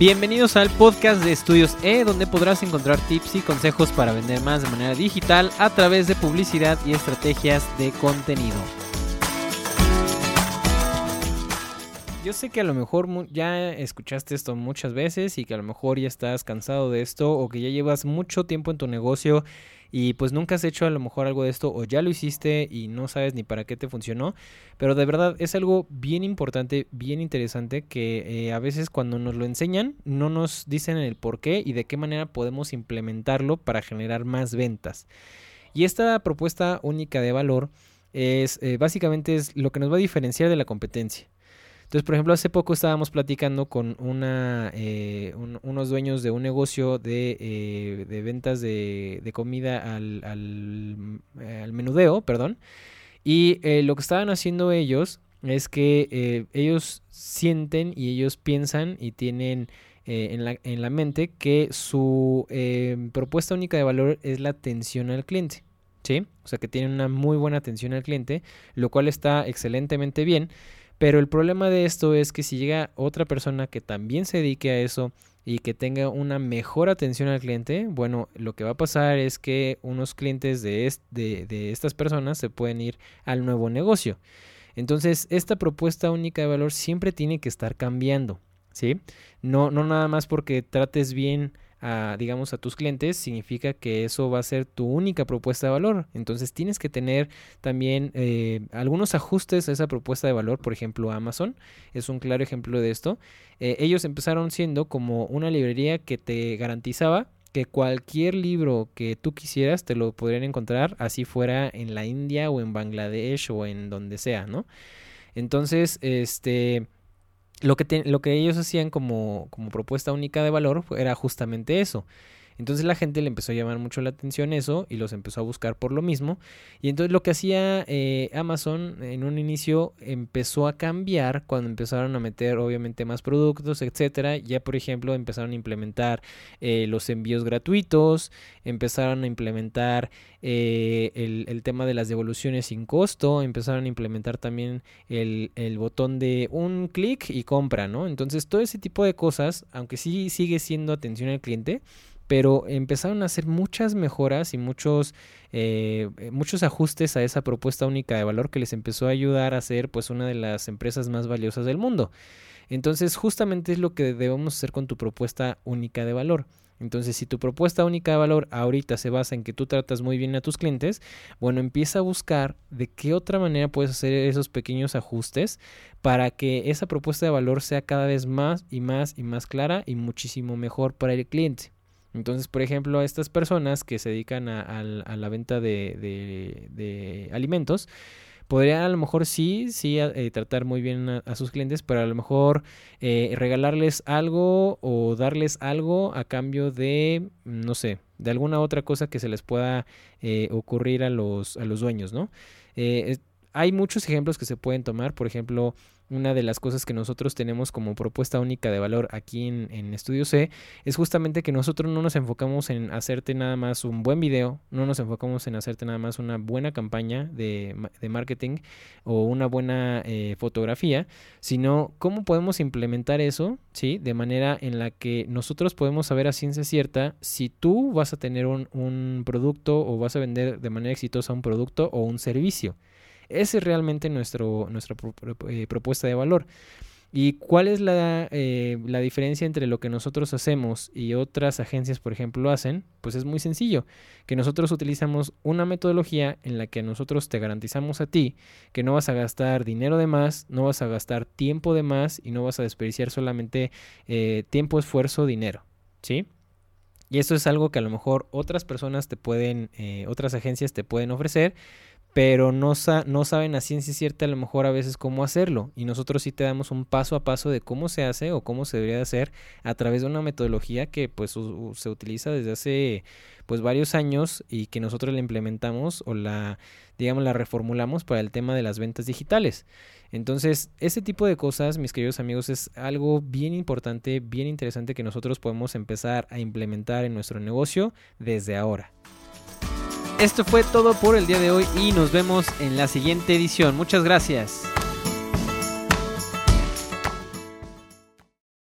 Bienvenidos al podcast de Estudios E, donde podrás encontrar tips y consejos para vender más de manera digital a través de publicidad y estrategias de contenido. Yo sé que a lo mejor ya escuchaste esto muchas veces y que a lo mejor ya estás cansado de esto o que ya llevas mucho tiempo en tu negocio y pues nunca has hecho a lo mejor algo de esto o ya lo hiciste y no sabes ni para qué te funcionó, pero de verdad es algo bien importante, bien interesante que eh, a veces cuando nos lo enseñan no nos dicen el por qué y de qué manera podemos implementarlo para generar más ventas. Y esta propuesta única de valor es eh, básicamente es lo que nos va a diferenciar de la competencia. Entonces, por ejemplo, hace poco estábamos platicando con una, eh, unos dueños de un negocio de, eh, ventas de, comida al, al, al, menudeo, perdón. Y eh, lo que estaban haciendo ellos es que ellos sienten y ellos piensan y tienen en la, en, la, mente que su propuesta única de valor es la atención al cliente. ¿Sí? O sea que tienen una muy buena atención al cliente, lo cual está excelentemente bien. Pero el problema de esto es que si llega otra persona que también se dedique a eso y que tenga una mejor atención al cliente, bueno, lo que va a pasar es que unos clientes de, de, estas personas se pueden ir al nuevo negocio. Entonces, esta propuesta única de valor siempre tiene que estar cambiando, ¿sí? No, no nada más porque trates bien a, digamos, a tus clientes, significa que eso va a ser tu única propuesta de valor. Entonces tienes que tener también eh, algunos ajustes a esa propuesta de valor. Por ejemplo, Amazon es un claro ejemplo de esto. Eh, ellos empezaron siendo como una librería que te garantizaba que cualquier libro que tú quisieras te lo podrían encontrar, así fuera en la India o en Bangladesh o en donde sea, ¿no? Entonces, este lo que, lo que ellos hacían como, como propuesta única de valor era justamente eso. Entonces la gente le empezó a llamar mucho la atención eso y los empezó a buscar por lo mismo. Y entonces lo que hacía eh, Amazon en un inicio empezó a cambiar cuando empezaron a meter obviamente más productos, etcétera. Ya por ejemplo empezaron a implementar eh, los envíos gratuitos, empezaron a implementar eh, el, tema de las devoluciones sin costo, empezaron a implementar también el, el botón de un clic y compra, ¿no? Entonces todo ese tipo de cosas, aunque sí sigue siendo atención al cliente, pero empezaron a hacer muchas mejoras y muchos, eh, muchos ajustes a esa propuesta única de valor que les empezó a ayudar a ser pues una de las empresas más valiosas del mundo. Entonces justamente es lo que debemos hacer con tu propuesta única de valor. Entonces, si tu propuesta única de valor ahorita se basa en que tú tratas muy bien a tus clientes, bueno, empieza a buscar de qué otra manera puedes hacer esos pequeños ajustes para que esa propuesta de valor sea cada vez más y más y más clara y muchísimo mejor para el cliente. Entonces, por ejemplo, a estas personas que se dedican a, la venta de, alimentos, podrían a lo mejor sí, sí eh, tratar muy bien a, sus clientes, pero a lo mejor eh, regalarles algo o darles algo a cambio de, no sé, de alguna otra cosa que se les pueda eh, ocurrir a los, a los dueños, ¿no? Hay muchos ejemplos que se pueden tomar, por ejemplo, una de las cosas que nosotros tenemos como propuesta única de valor aquí en, Estudio C es justamente que nosotros no nos enfocamos en hacerte nada más un buen video, no nos enfocamos en hacerte nada más una buena campaña de, marketing o una buena eh, fotografía, sino cómo podemos implementar eso, ¿sí? De manera en la que nosotros podemos saber a ciencia cierta si tú vas a tener un, un producto o vas a vender de manera exitosa un producto o un servicio. Esa es realmente nuestro, nuestra eh, propuesta de valor. ¿Y cuál es la, eh, la, diferencia entre lo que nosotros hacemos y otras agencias, por ejemplo, hacen? Pues es muy sencillo, que nosotros utilizamos una metodología en la que nosotros te garantizamos a ti que no vas a gastar dinero de más, no vas a gastar tiempo de más y no vas a desperdiciar solamente eh, tiempo, esfuerzo, dinero, ¿sí? Y eso es algo que a lo mejor otras personas te pueden, otras agencias te pueden ofrecer, pero no, no saben a ciencia cierta a lo mejor a veces cómo hacerlo y nosotros sí te damos un paso a paso de cómo se hace o cómo se debería hacer a través de una metodología que pues se utiliza desde hace pues varios años y que nosotros la implementamos o la digamos la reformulamos para el tema de las ventas digitales. Entonces, ese tipo de cosas, mis queridos amigos, es algo bien importante, bien interesante que nosotros podemos empezar a implementar en nuestro negocio desde ahora. Esto fue todo por el día de hoy y nos vemos en la siguiente edición. Muchas gracias.